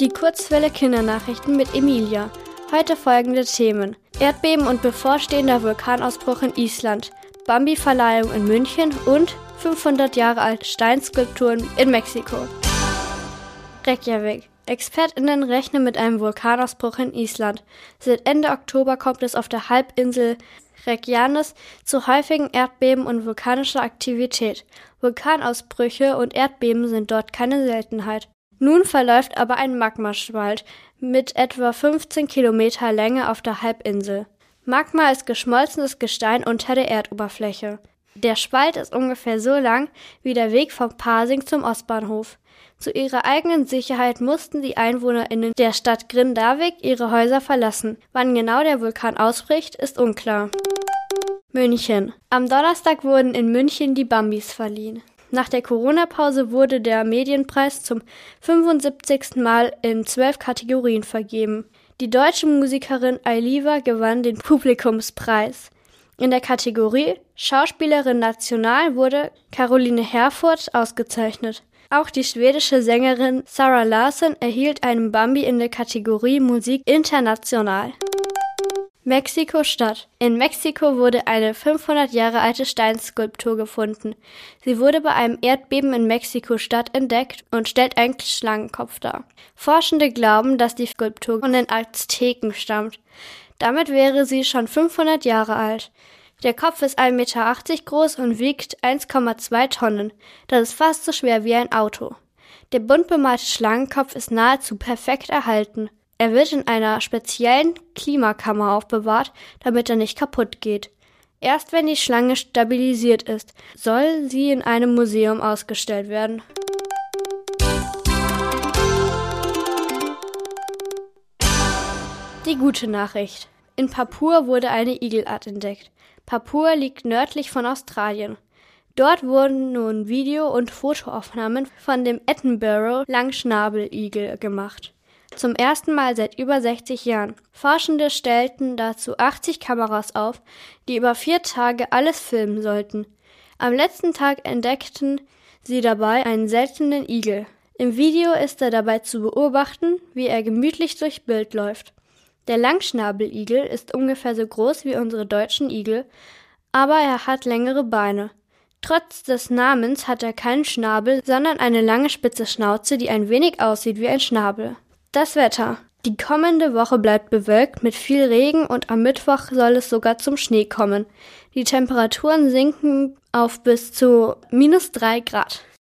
Die Kurzwelle Kindernachrichten mit Emilia. Heute folgende Themen. Erdbeben und bevorstehender Vulkanausbruch in Island, Bambi-Verleihung in München und 500 Jahre alte Steinskulpturen in Mexiko. Reykjavik. ExpertInnen rechnen mit einem Vulkanausbruch in Island. Seit Ende Oktober kommt es auf der Halbinsel Reykjanes zu häufigen Erdbeben und vulkanischer Aktivität. Vulkanausbrüche und Erdbeben sind dort keine Seltenheit. Nun verläuft aber ein Magmaspalt mit etwa 15 Kilometer Länge auf der Halbinsel. Magma ist geschmolzenes Gestein unter der Erdoberfläche. Der Spalt ist ungefähr so lang wie der Weg vom Pasing zum Ostbahnhof. Zu ihrer eigenen Sicherheit mussten die EinwohnerInnen der Stadt Grindavik ihre Häuser verlassen. Wann genau der Vulkan ausbricht, ist unklar. München. Am Donnerstag wurden in München die Bambis verliehen. Nach der Corona-Pause wurde der Medienpreis zum 75. Mal in zwölf Kategorien vergeben. Die deutsche Musikerin Ailiva gewann den Publikumspreis. In der Kategorie Schauspielerin National wurde Caroline Herfurth ausgezeichnet. Auch die schwedische Sängerin Sarah Larson erhielt einen Bambi in der Kategorie Musik International. Mexiko-Stadt. In Mexiko wurde eine 500 Jahre alte Steinskulptur gefunden. Sie wurde bei einem Erdbeben in Mexiko-Stadt entdeckt und stellt einen Schlangenkopf dar. Forschende glauben, dass die Skulptur von den Azteken stammt. Damit wäre sie schon 500 Jahre alt. Der Kopf ist 1,80 Meter groß und wiegt 1,2 Tonnen. Das ist fast so schwer wie ein Auto. Der bunt bemalte Schlangenkopf ist nahezu perfekt erhalten. Er wird in einer speziellen Klimakammer aufbewahrt, damit er nicht kaputt geht. Erst wenn die Schlange stabilisiert ist, soll sie in einem Museum ausgestellt werden. Die gute Nachricht. In Papua wurde eine Igelart entdeckt. Papua liegt nördlich von Australien. Dort wurden nun Video- und Fotoaufnahmen von dem Edinburgh Langschnabeligel gemacht. Zum ersten Mal seit über 60 Jahren. Forschende stellten dazu 80 Kameras auf, die über vier Tage alles filmen sollten. Am letzten Tag entdeckten sie dabei einen seltenen Igel. Im Video ist er dabei zu beobachten, wie er gemütlich durchs Bild läuft. Der Langschnabeligel ist ungefähr so groß wie unsere deutschen Igel, aber er hat längere Beine. Trotz des Namens hat er keinen Schnabel, sondern eine lange spitze Schnauze, die ein wenig aussieht wie ein Schnabel. Das Wetter. Die kommende Woche bleibt bewölkt mit viel Regen und am Mittwoch soll es sogar zum Schnee kommen. Die Temperaturen sinken auf bis zu minus drei Grad.